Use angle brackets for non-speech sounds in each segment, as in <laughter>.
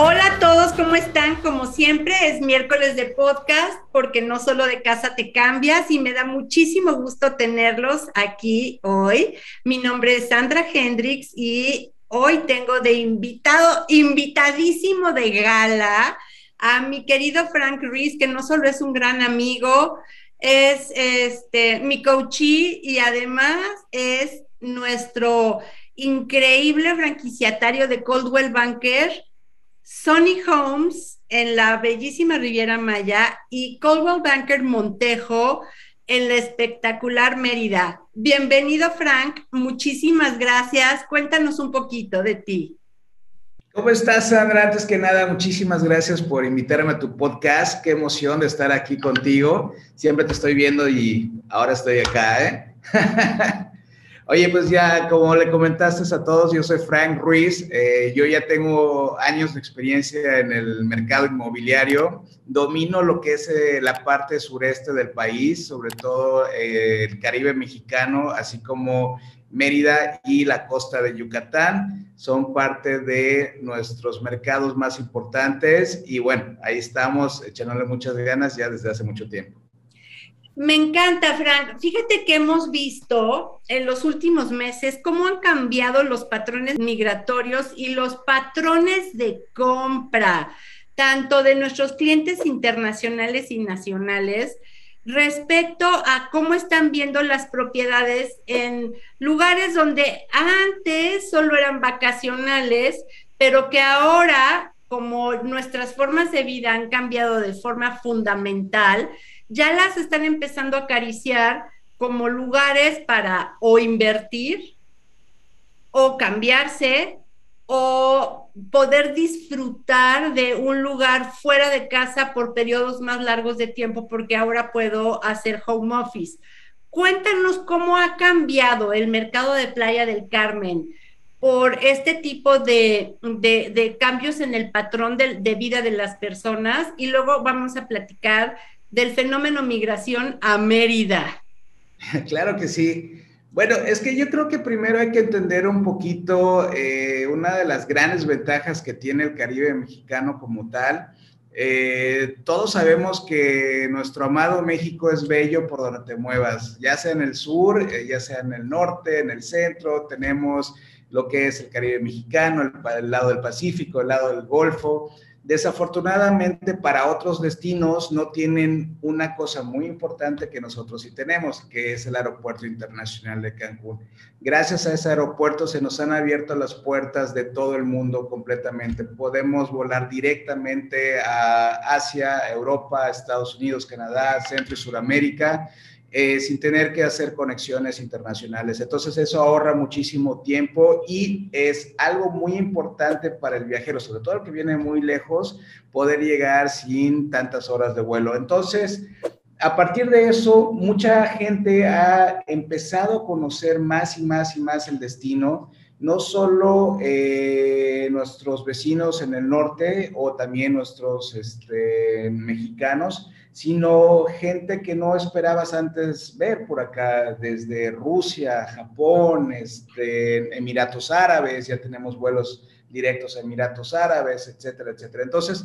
Hola a todos, ¿cómo están? Como siempre, es miércoles de podcast porque no solo de casa te cambias y me da muchísimo gusto tenerlos aquí hoy. Mi nombre es Sandra Hendrix y hoy tengo de invitado, invitadísimo de gala a mi querido Frank Rees, que no solo es un gran amigo, es este, mi coachee y además es nuestro increíble franquiciatario de Coldwell Banker Sonny Homes en la bellísima Riviera Maya y Coldwell Banker Montejo en la espectacular Mérida. Bienvenido, Frank. Muchísimas gracias. Cuéntanos un poquito de ti. ¿Cómo estás, Sandra? Antes que nada, muchísimas gracias por invitarme a tu podcast. Qué emoción de estar aquí contigo. Siempre te estoy viendo y ahora estoy acá, ¿eh? <laughs> Oye, pues ya como le comentaste a todos, yo soy Frank Ruiz, eh, yo ya tengo años de experiencia en el mercado inmobiliario, domino lo que es eh, la parte sureste del país, sobre todo eh, el Caribe mexicano, así como Mérida y la costa de Yucatán, son parte de nuestros mercados más importantes y bueno, ahí estamos echándole muchas ganas ya desde hace mucho tiempo. Me encanta, Frank. Fíjate que hemos visto en los últimos meses cómo han cambiado los patrones migratorios y los patrones de compra, tanto de nuestros clientes internacionales y nacionales, respecto a cómo están viendo las propiedades en lugares donde antes solo eran vacacionales, pero que ahora, como nuestras formas de vida han cambiado de forma fundamental, ya las están empezando a acariciar como lugares para o invertir o cambiarse o poder disfrutar de un lugar fuera de casa por periodos más largos de tiempo porque ahora puedo hacer home office. Cuéntanos cómo ha cambiado el mercado de Playa del Carmen por este tipo de, cambios en el patrón de, de vida de las personas y luego vamos a platicar del fenómeno migración a Mérida. <laughs> Claro que sí. Bueno, es que yo creo que primero hay que entender un poquito eh, una de las grandes ventajas que tiene el Caribe mexicano como tal. Eh, todos sabemos que nuestro amado México es bello por donde te muevas, ya sea en el sur, eh, ya sea en el norte, en el centro, tenemos lo que es el Caribe mexicano, el lado del Pacífico, el lado del Golfo. Desafortunadamente para otros destinos no tienen una cosa muy importante que nosotros sí tenemos, que es el Aeropuerto Internacional de Cancún. Gracias a ese aeropuerto se nos han abierto las puertas de todo el mundo completamente. Podemos volar directamente a Asia, Europa, Estados Unidos, Canadá, Centro y Suramérica eh, sin tener que hacer conexiones internacionales. Entonces eso ahorra muchísimo tiempo y es algo muy importante para el viajero, sobre todo el que viene muy lejos, poder llegar sin tantas horas de vuelo. Entonces, a partir de eso, mucha gente ha empezado a conocer más y más y más el destino no solo eh, nuestros vecinos en el norte o también nuestros este, mexicanos, sino gente que no esperabas antes ver por acá, desde Rusia, Japón, este, Emiratos Árabes, ya tenemos vuelos directos a Emiratos Árabes, etcétera, etcétera. Entonces,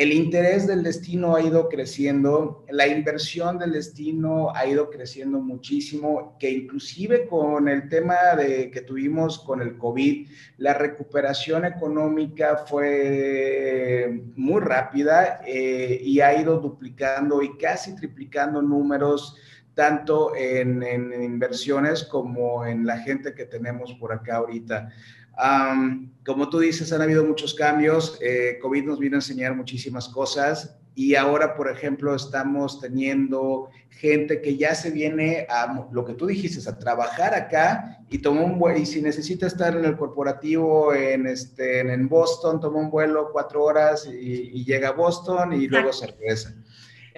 el interés del destino ha ido creciendo, la inversión del destino ha ido creciendo muchísimo, que inclusive con el tema de, que tuvimos con el COVID, la recuperación económica fue muy rápida eh, y ha ido duplicando y casi triplicando números tanto en, en inversiones como en la gente que tenemos por acá ahorita como tú dices, han habido muchos cambios. Eh, COVID nos vino a enseñar muchísimas cosas y ahora, por ejemplo, estamos teniendo gente que ya se viene a lo que tú dijiste, a trabajar acá y tomó un vuelo, y si necesita estar en el corporativo en, este, en Boston, toma un vuelo cuatro horas y, y llega a Boston y luego se regresa.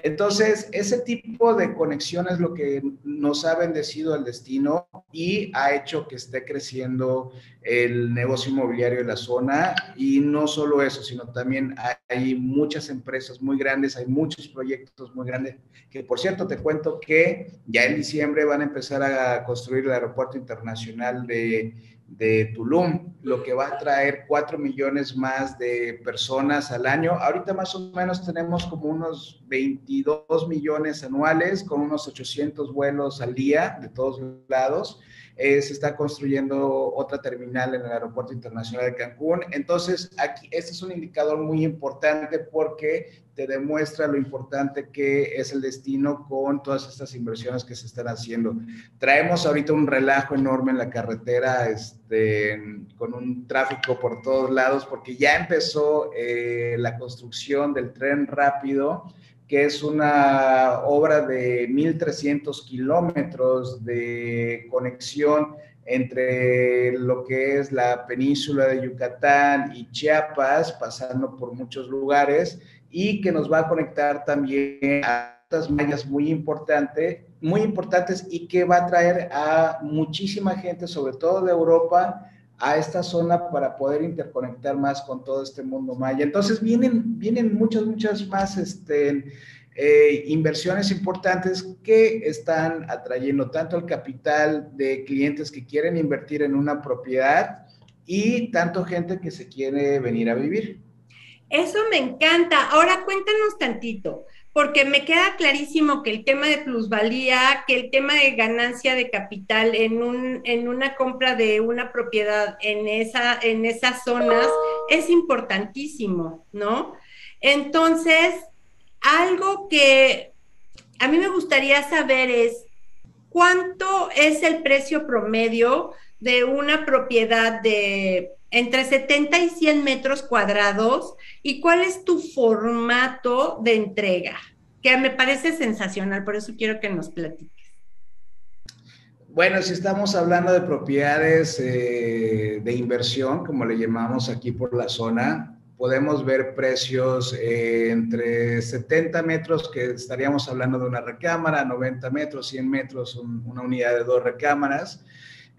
Entonces, ese tipo de conexión es lo que nos ha bendecido el destino y ha hecho que esté creciendo el negocio inmobiliario en la zona. Y no solo eso, sino también hay muchas empresas muy grandes, hay muchos proyectos muy grandes, que por cierto te cuento que ya en diciembre van a empezar a construir el aeropuerto internacional de de Tulum, lo que va a traer 4 millones más de personas al año. Ahorita más o menos tenemos como unos 22 millones anuales, con unos 800 vuelos al día de todos lados. Eh, se está construyendo otra terminal en el Aeropuerto Internacional de Cancún. Entonces, aquí, este es un indicador muy importante porque te demuestra lo importante que es el destino con todas estas inversiones que se están haciendo. Traemos ahorita un relajo enorme en la carretera, este, con un tráfico por todos lados, porque ya empezó eh, la construcción del tren rápido que es una obra de 1.300 kilómetros de conexión entre lo que es la península de Yucatán y Chiapas, pasando por muchos lugares, y que nos va a conectar también a estas mallas muy importantes, muy importantes y que va a traer a muchísima gente, sobre todo de Europa, a esta zona para poder interconectar más con todo este mundo maya. Entonces vienen, vienen muchas, muchas más este, eh, inversiones importantes que están atrayendo tanto el capital de clientes que quieren invertir en una propiedad y tanto gente que se quiere venir a vivir. Eso me encanta. Ahora cuéntanos tantito porque me queda clarísimo que el tema de plusvalía, que el tema de ganancia de capital en, un, en una compra de una propiedad en, esa, en esas zonas es importantísimo, ¿no? Entonces, algo que a mí me gustaría saber es cuánto es el precio promedio de una propiedad de entre 70 y 100 metros cuadrados y cuál es tu formato de entrega, que me parece sensacional, por eso quiero que nos platiques. Bueno, si estamos hablando de propiedades eh, de inversión, como le llamamos aquí por la zona, podemos ver precios eh, entre 70 metros, que estaríamos hablando de una recámara, 90 metros, 100 metros, una unidad de dos recámaras.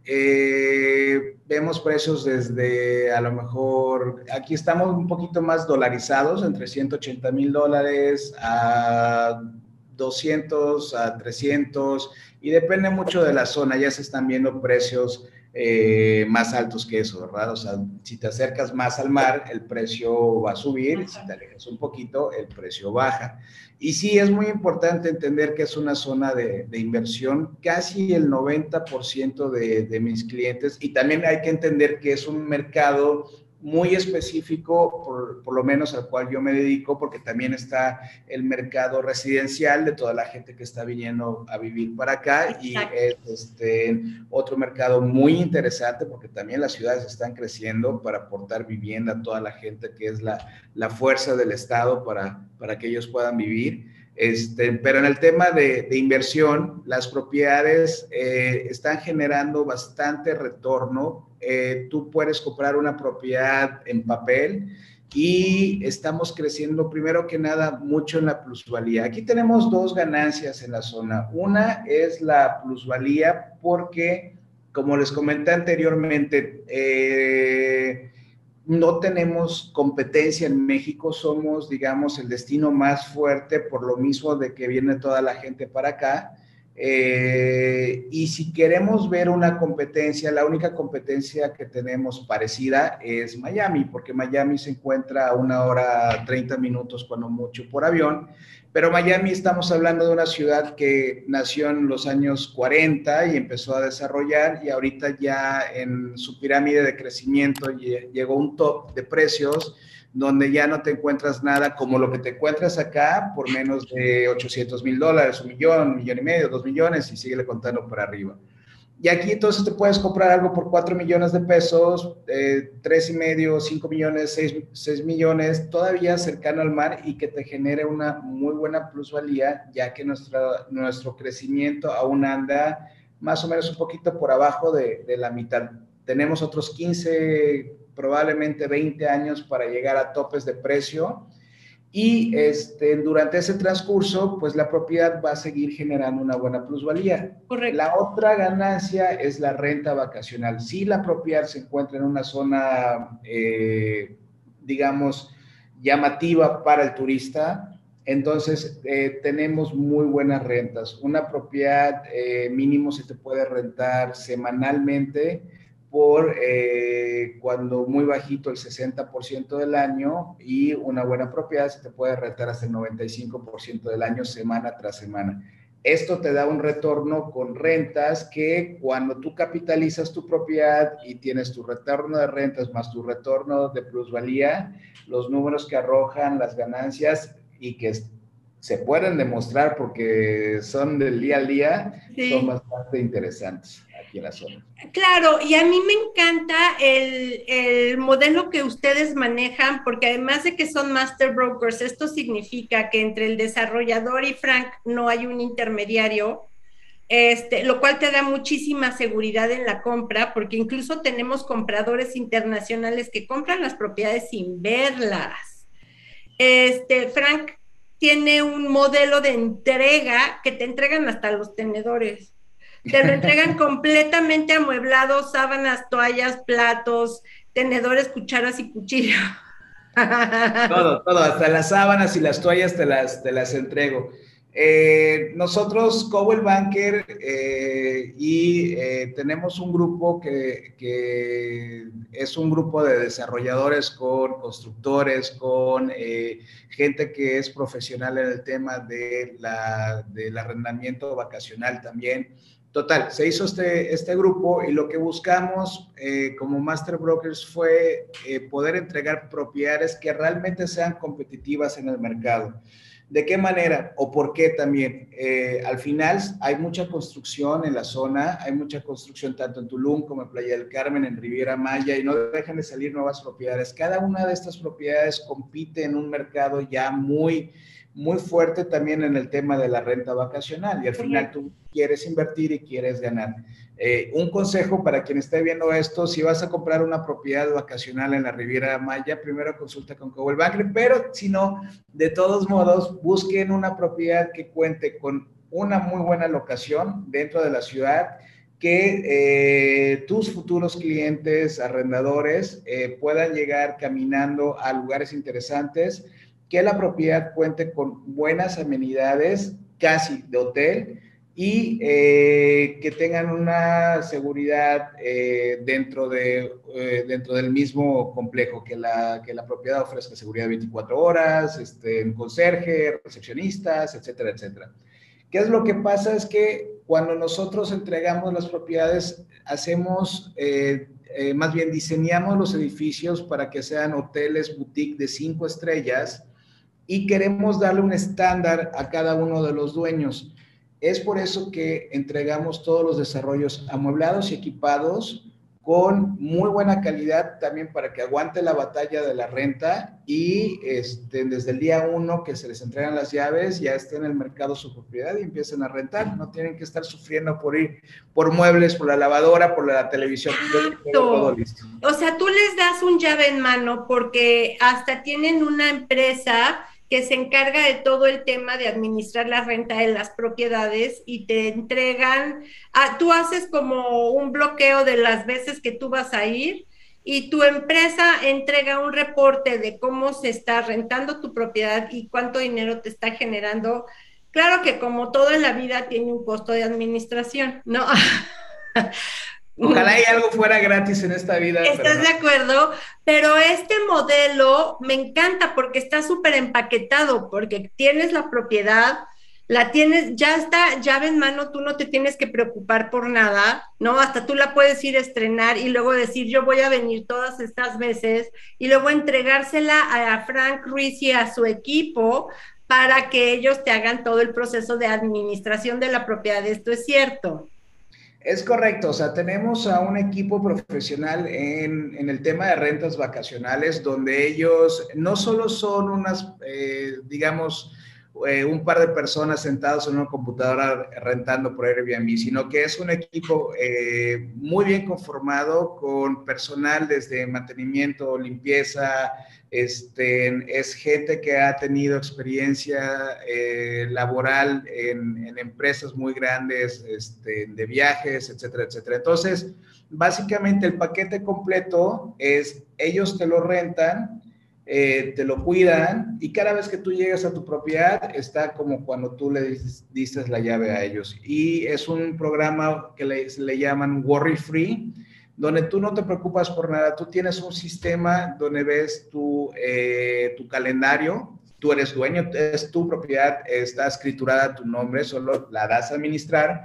Eh, vemos precios desde a lo mejor, aquí estamos un poquito más dolarizados, entre 180 mil dólares a 200 a 300 y depende mucho de la zona, ya se están viendo precios eh, más altos que eso, ¿verdad? O sea, si te acercas más al mar, el precio va a subir, si te alejas un poquito, el precio baja. Y sí, es muy importante entender que es una zona de, inversión, casi el 90% de, de mis clientes, y también hay que entender que es un mercado muy específico, por, por, lo menos al cual yo me dedico, porque también está el mercado residencial de toda la gente que está viniendo a vivir para acá y es este, otro mercado muy interesante porque también las ciudades están creciendo para aportar vivienda a toda la gente que es la, la fuerza del Estado para, para que ellos puedan vivir. Este, pero en el tema de, de inversión, las propiedades eh, están generando bastante retorno eh, tú puedes comprar una propiedad en papel y estamos creciendo primero que nada mucho en la plusvalía. Aquí tenemos dos ganancias en la zona. Una es la plusvalía porque, como les comenté anteriormente, eh, no tenemos competencia en México, somos, digamos, el destino más fuerte por lo mismo de que viene toda la gente para acá. Eh, y si queremos ver una competencia, la única competencia que tenemos parecida es Miami, porque Miami se encuentra a una hora 30 minutos, cuando mucho, por avión. Pero Miami estamos hablando de una ciudad que nació en los años 40 y empezó a desarrollar y ahorita ya en su pirámide de crecimiento llegó un top de precios donde ya no te encuentras nada como lo que te encuentras acá por menos de 800 mil dólares, un millón, un millón y medio, dos millones y síguele contando por arriba. Y aquí entonces te puedes comprar algo por 4 millones de pesos, eh, tres y medio, 5 millones, 6, millones, todavía cercano al mar y que te genere una muy buena plusvalía, ya que nuestra, nuestro crecimiento aún anda más o menos un poquito por abajo de, de la mitad. Tenemos otros 15 probablemente 20 años para llegar a topes de precio y este, durante ese transcurso, pues la propiedad va a seguir generando una buena plusvalía. Correcto. La otra ganancia es la renta vacacional. Si la propiedad se encuentra en una zona, eh, digamos, llamativa para el turista, entonces eh, tenemos muy buenas rentas. Una propiedad eh, mínimo se te puede rentar semanalmente por eh, cuando muy bajito el 60% del año y una buena propiedad se te puede rentar hasta el 95% del año semana tras semana. Esto te da un retorno con rentas que cuando tú capitalizas tu propiedad y tienes tu retorno de rentas más tu retorno de plusvalía, los números que arrojan las ganancias y que se pueden demostrar porque son del día al día, son bastante interesantes Claro, y a mí me encanta el, el, modelo que ustedes manejan, porque además de que son master brokers, esto significa que entre el desarrollador y Frank no hay un intermediario, este, lo cual te da muchísima seguridad en la compra, porque incluso tenemos compradores internacionales que compran las propiedades sin verlas. Este, Frank, tiene un modelo de entrega que te entregan hasta los tenedores. Te lo entregan completamente amueblado, sábanas, toallas, platos, tenedores, cucharas y cuchillo. Todo, todo, hasta las sábanas y las toallas te las, te las entrego. Eh, nosotros, Cowell Banker, eh, y eh, tenemos un grupo que, que, es un grupo de desarrolladores con constructores, con gente que es profesional en el tema de la, del arrendamiento vacacional también. Total, se hizo este, este grupo y lo que buscamos como Master Brokers fue poder entregar propiedades que realmente sean competitivas en el mercado. ¿De qué manera o por qué también? Eh, al final hay mucha construcción en la zona, hay mucha construcción tanto en Tulum como en Playa del Carmen, en Riviera Maya, y no dejan de salir nuevas propiedades. Cada una de estas propiedades compite en un mercado ya muy, muy fuerte también en el tema de la renta vacacional, y al final tú quieres invertir y quieres ganar. Eh, un consejo para quien esté viendo esto, si vas a comprar una propiedad vacacional en la Riviera Maya, primero consulta con Cowell Banker, pero si no, de todos modos, busquen una propiedad que cuente con una muy buena locación dentro de la ciudad, que eh, tus futuros clientes, arrendadores, eh, puedan llegar caminando a lugares interesantes, que la propiedad cuente con buenas amenidades, casi de hotel, y eh, que tengan una seguridad eh, dentro, de, eh, dentro del mismo complejo, que la, que la propiedad ofrezca seguridad 24 horas, este, conserje, recepcionistas, etcétera, etcétera. ¿Qué es lo que pasa? Es que cuando nosotros entregamos las propiedades, hacemos, más bien diseñamos los edificios para que sean hoteles boutique de cinco estrellas y queremos darle un estándar a cada uno de los dueños. Es por eso que entregamos todos los desarrollos amueblados y equipados con muy buena calidad también para que aguante la batalla de la renta y este, desde el día uno que se les entregan las llaves ya esté en el mercado su propiedad y empiecen a rentar. No tienen que estar sufriendo por ir por muebles, por la lavadora, por la televisión. Todo listo. O sea, tú les das un llave en mano porque hasta tienen una empresa que se encarga de todo el tema de administrar la renta de las propiedades y te entregan, ah, tú haces como un bloqueo de las veces que tú vas a ir y tu empresa entrega un reporte de cómo se está rentando tu propiedad y cuánto dinero te está generando. Claro que como todo en la vida tiene un costo de administración, ¿no? <laughs> Ojalá y <laughs> algo fuera gratis en esta vida. ¿Estás de acuerdo? Pero este modelo me encanta porque está súper empaquetado, porque tienes la propiedad, la tienes, ya está llave en mano, tú no te tienes que preocupar por nada, ¿no? Hasta tú la puedes ir a estrenar y luego decir, yo voy a venir todas estas veces y luego entregársela a Frank Ruiz y a su equipo para que ellos te hagan todo el proceso de administración de la propiedad. Esto es cierto. Es correcto, o sea, tenemos a un equipo profesional en, el tema de rentas vacacionales, donde ellos no solo son unas, eh, digamos, eh, un par de personas sentados en una computadora rentando por Airbnb, sino que es un equipo eh, muy bien conformado con personal desde mantenimiento, limpieza, este, es gente que ha tenido experiencia eh, laboral en, empresas muy grandes este, de viajes, etcétera, etcétera. Entonces, básicamente el paquete completo es, ellos te lo rentan, eh, te lo cuidan y cada vez que tú llegas a tu propiedad está como cuando tú le dices, la llave a ellos. Y es un programa que le, le llaman Worry Free donde tú no te preocupas por nada, tú tienes un sistema donde ves tu, eh, tu calendario, tú eres dueño, es tu propiedad, está escriturada tu nombre, solo la das a administrar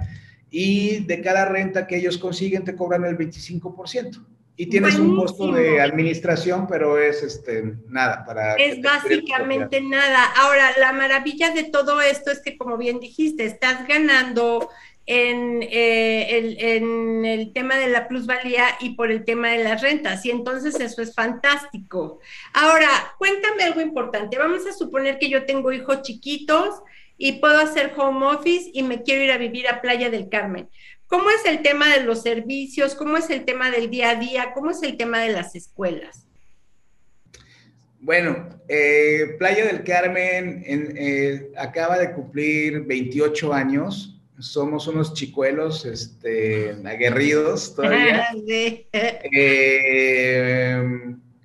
y de cada renta que ellos consiguen te cobran el 25%. Y tienes un costo de administración, pero es este nada para... Es básicamente nada. Ahora, la maravilla de todo esto es que, como bien dijiste, estás ganando en, eh, en, el tema de la plusvalía y por el tema de las rentas. Y entonces eso es fantástico. Ahora, cuéntame algo importante. Vamos a suponer que yo tengo hijos chiquitos y puedo hacer home office y me quiero ir a vivir a Playa del Carmen. ¿Cómo es el tema de los servicios? ¿Cómo es el tema del día a día? ¿Cómo es el tema de las escuelas? Bueno, eh, Playa del Carmen eh, acaba de cumplir 28 años. Somos unos chicuelos este, aguerridos todavía. <laughs> eh,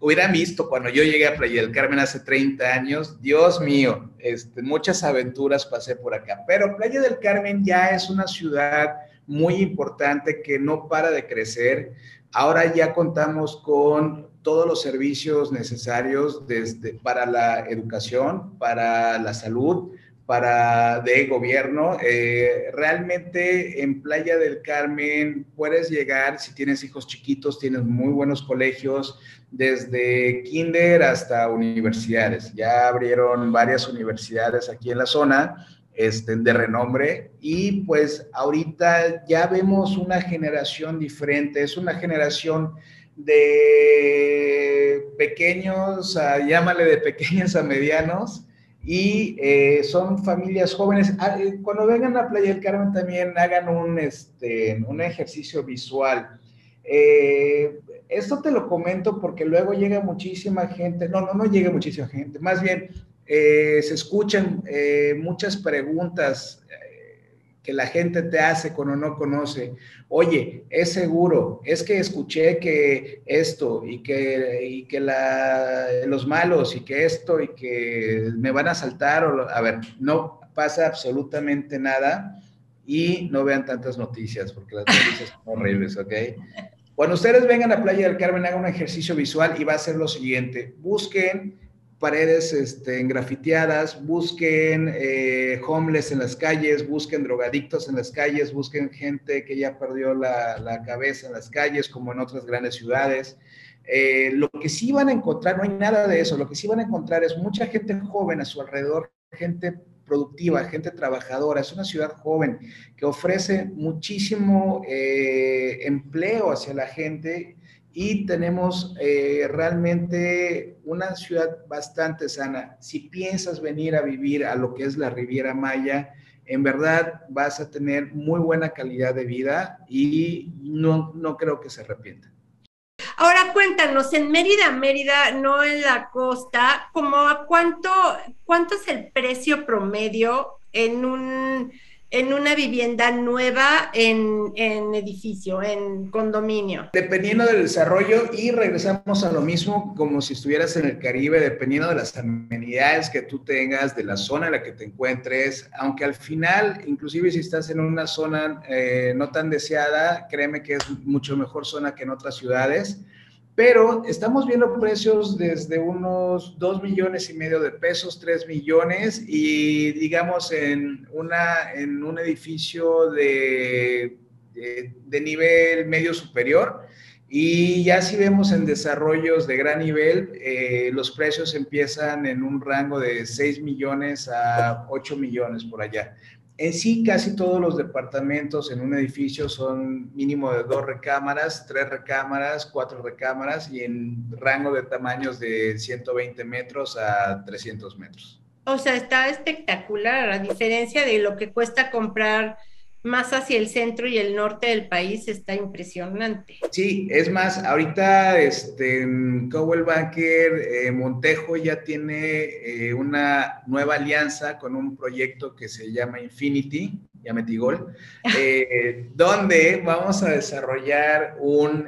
hubieran visto cuando yo llegué a Playa del Carmen hace 30 años, Dios mío, este, muchas aventuras pasé por acá. Pero Playa del Carmen ya es una ciudad muy importante que no para de crecer. Ahora ya contamos con todos los servicios necesarios desde, para la educación, para la salud, para de gobierno. Eh, realmente en Playa del Carmen puedes llegar, si tienes hijos chiquitos, tienes muy buenos colegios, desde kinder hasta universidades. Ya abrieron varias universidades aquí en la zona este, de renombre y pues ahorita ya vemos una generación diferente, es una generación de pequeños, llámale de pequeños a medianos, y eh, son familias jóvenes. Ah, eh, cuando vengan a Playa del Carmen también hagan un, este, un ejercicio visual. Eh, esto te lo comento porque luego llega muchísima gente, no, no, no llega muchísima gente, más bien se escuchan muchas preguntas que la gente te hace cuando no conoce. Oye, es seguro, es que escuché que esto y que, y que la, los malos y que esto y que me van a saltar. O, a ver, no pasa absolutamente nada y no vean tantas noticias porque las noticias son horribles, ¿ok? Cuando ustedes vengan a Playa del Carmen, hagan un ejercicio visual y va a ser lo siguiente. Busquen paredes este, grafiteadas, busquen eh, homeless en las calles, busquen drogadictos en las calles, busquen gente que ya perdió la, cabeza en las calles, como en otras grandes ciudades. Eh, lo que sí van a encontrar, no hay nada de eso, lo que sí van a encontrar es mucha gente joven a su alrededor, gente productiva, gente trabajadora, es una ciudad joven que ofrece muchísimo eh, empleo hacia la gente y tenemos eh, realmente una ciudad bastante sana. Si piensas venir a vivir a lo que es la Riviera Maya, en verdad vas a tener muy buena calidad de vida y no, no creo que se arrepienta. Ahora cuéntanos, en Mérida, Mérida, no en la costa, ¿cómo cuánto, cuánto es el precio promedio en un en una vivienda nueva en, edificio, en condominio? Dependiendo del desarrollo y regresamos a lo mismo como si estuvieras en el Caribe, dependiendo de las amenidades que tú tengas, de la zona en la que te encuentres, aunque al final, inclusive si estás en una zona eh, no tan deseada, créeme que es mucho mejor zona que en otras ciudades pero estamos viendo precios desde unos 2 millones y medio de pesos, 3 millones, y digamos en, una, en un edificio de, de, nivel medio superior. Y ya si vemos en desarrollos de gran nivel, eh, los precios empiezan en un rango de 6 millones a 8 millones por allá. En sí, casi todos los departamentos en un edificio son mínimo de dos recámaras, tres recámaras, cuatro recámaras y en rango de tamaños de 120 metros a 300 metros. O sea, está espectacular, a diferencia de lo que cuesta comprar más hacia el centro y el norte del país está impresionante. Sí, es más, ahorita este, Cowell Banker eh, Montejo ya tiene eh, una nueva alianza con un proyecto que se llama Infinity, ya metí gol, <laughs> eh, donde vamos a desarrollar un,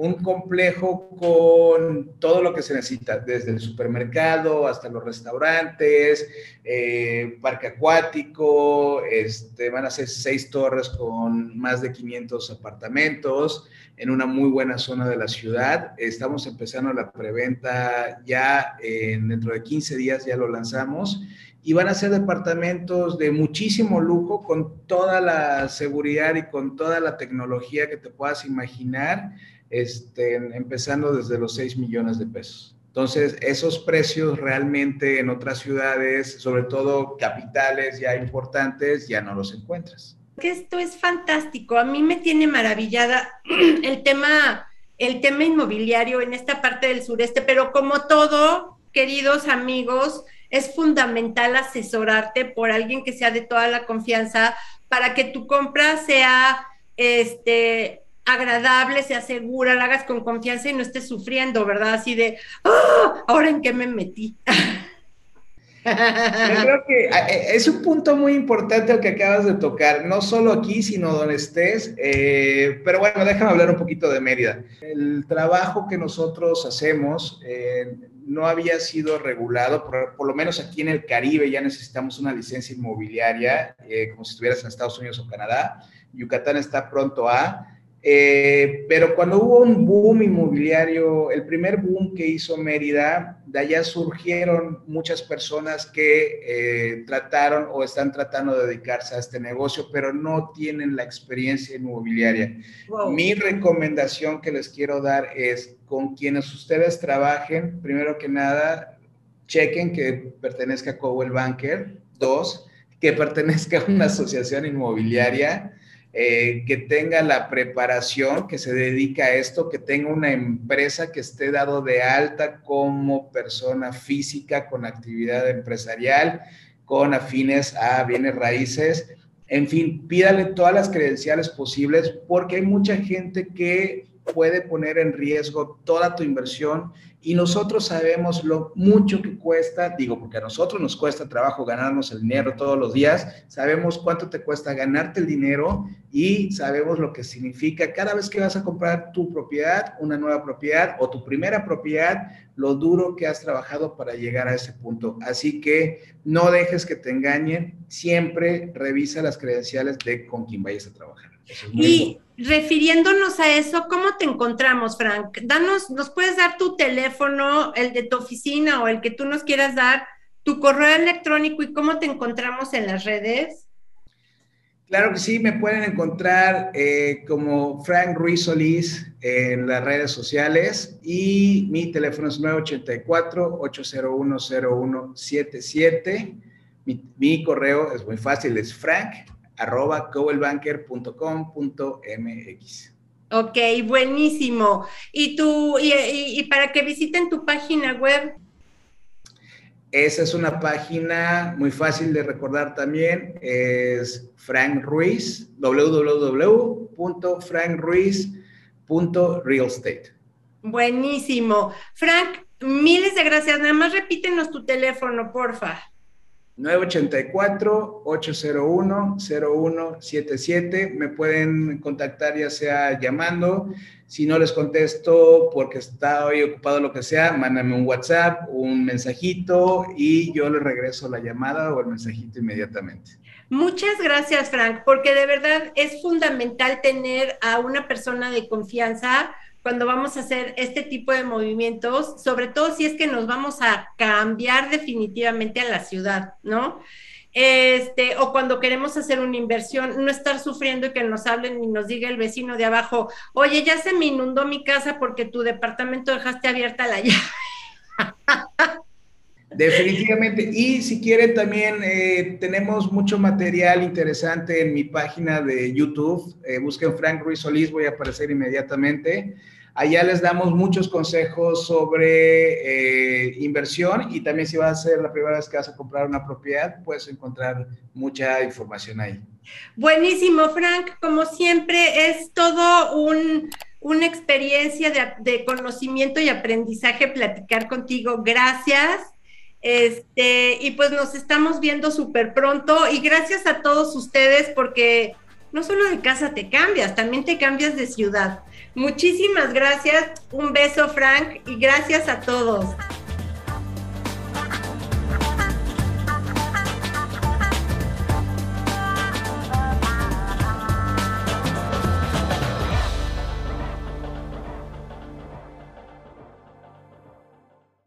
un complejo con todo lo que se necesita, desde el supermercado hasta los restaurantes, eh, parque acuático, este, van a ser seis torres con más de 500 apartamentos en una muy buena zona de la ciudad. Estamos empezando la preventa ya dentro de 15 días, ya lo lanzamos y van a ser departamentos de muchísimo lujo con toda la seguridad y con toda la tecnología que te puedas imaginar, este, empezando desde los 6 millones de pesos. Entonces, esos precios realmente en otras ciudades, sobre todo capitales ya importantes, ya no los encuentras. Esto es fantástico. A mí me tiene maravillada <clears throat> el tema, el tema inmobiliario en esta parte del sureste, pero como todo, queridos amigos, es fundamental asesorarte por alguien que sea de toda la confianza para que tu compra sea este, agradable, sea segura, la hagas con confianza y no estés sufriendo, ¿verdad? Así de, ¡Ah! ¿ahora en qué me metí? Yo creo que eh, es un punto muy importante el que acabas de tocar, no solo aquí, sino donde estés. Eh, pero bueno, déjame hablar un poquito de Mérida. El trabajo que nosotros hacemos eh, no había sido regulado, por, lo menos aquí en el Caribe ya necesitamos una licencia inmobiliaria, como si estuvieras en Estados Unidos o Canadá. Yucatán está pronto a. Eh, pero cuando hubo un boom inmobiliario, el primer boom que hizo Mérida, de allá surgieron muchas personas que eh, trataron o están tratando de dedicarse a este negocio, pero no tienen la experiencia inmobiliaria. Mi recomendación que les quiero dar es con quienes ustedes trabajen, primero que nada, chequen que pertenezca a Cowell Banker. Dos, que pertenezca a una asociación inmobiliaria eh, que tenga la preparación, que se dedica a esto, que tenga una empresa que esté dado de alta como persona física con actividad empresarial, con afines a bienes raíces. En fin, pídale todas las credenciales posibles porque hay mucha gente que puede poner en riesgo toda tu inversión y nosotros sabemos lo mucho que cuesta, digo, porque a nosotros nos cuesta trabajo ganarnos el dinero todos los días, sabemos cuánto te cuesta ganarte el dinero y sabemos lo que significa cada vez que vas a comprar tu propiedad, una nueva propiedad o tu primera propiedad, lo duro que has trabajado para llegar a ese punto. Así que no dejes que te engañen, siempre revisa las credenciales de con quien vayas a trabajar. Y refiriéndonos a eso, ¿cómo te encontramos, Frank? Danos, ¿nos puedes dar tu teléfono, el de tu oficina o el que tú nos quieras dar, tu correo electrónico y cómo te encontramos en las redes? Claro que sí, me pueden encontrar eh, como Frank Ruiz Solís en las redes sociales y mi teléfono es 984-801-0177. Mi, mi correo es muy fácil, es frank arroba mx Ok, buenísimo. ¿Y, tú, y, para que visiten tu página web? Esa es una página muy fácil de recordar también. Es Frank Ruiz, www.frankruiz.realestate. Buenísimo. Frank, miles de gracias. Nada más repítenos tu teléfono, porfa. 984-801-0177. Me pueden contactar ya sea llamando. Si no les contesto porque está hoy ocupado lo que sea, mándame un WhatsApp, un mensajito y yo les regreso la llamada o el mensajito inmediatamente. Muchas gracias, Frank, porque de verdad es fundamental tener a una persona de confianza cuando vamos a hacer este tipo de movimientos, sobre todo si es que nos vamos a cambiar definitivamente a la ciudad, ¿no? Este, o cuando queremos hacer una inversión, no estar sufriendo y que nos hablen y nos diga el vecino de abajo, oye, ya se me inundó mi casa porque tu departamento dejaste abierta la <laughs> llave. Definitivamente. Y si quieren también, eh, tenemos mucho material interesante en mi página de YouTube. Eh, busquen Frank Ruiz Solís, voy a aparecer inmediatamente. Allá les damos muchos consejos sobre eh, inversión y también si vas a ser la primera vez que vas a comprar una propiedad, puedes encontrar mucha información ahí. Buenísimo, Frank. Como siempre, es todo un, una experiencia de, de conocimiento y aprendizaje platicar contigo. Gracias. Este, y pues nos estamos viendo súper pronto y gracias a todos ustedes porque no solo de casa te cambias, también te cambias de ciudad. Muchísimas gracias, un beso Frank y gracias a todos.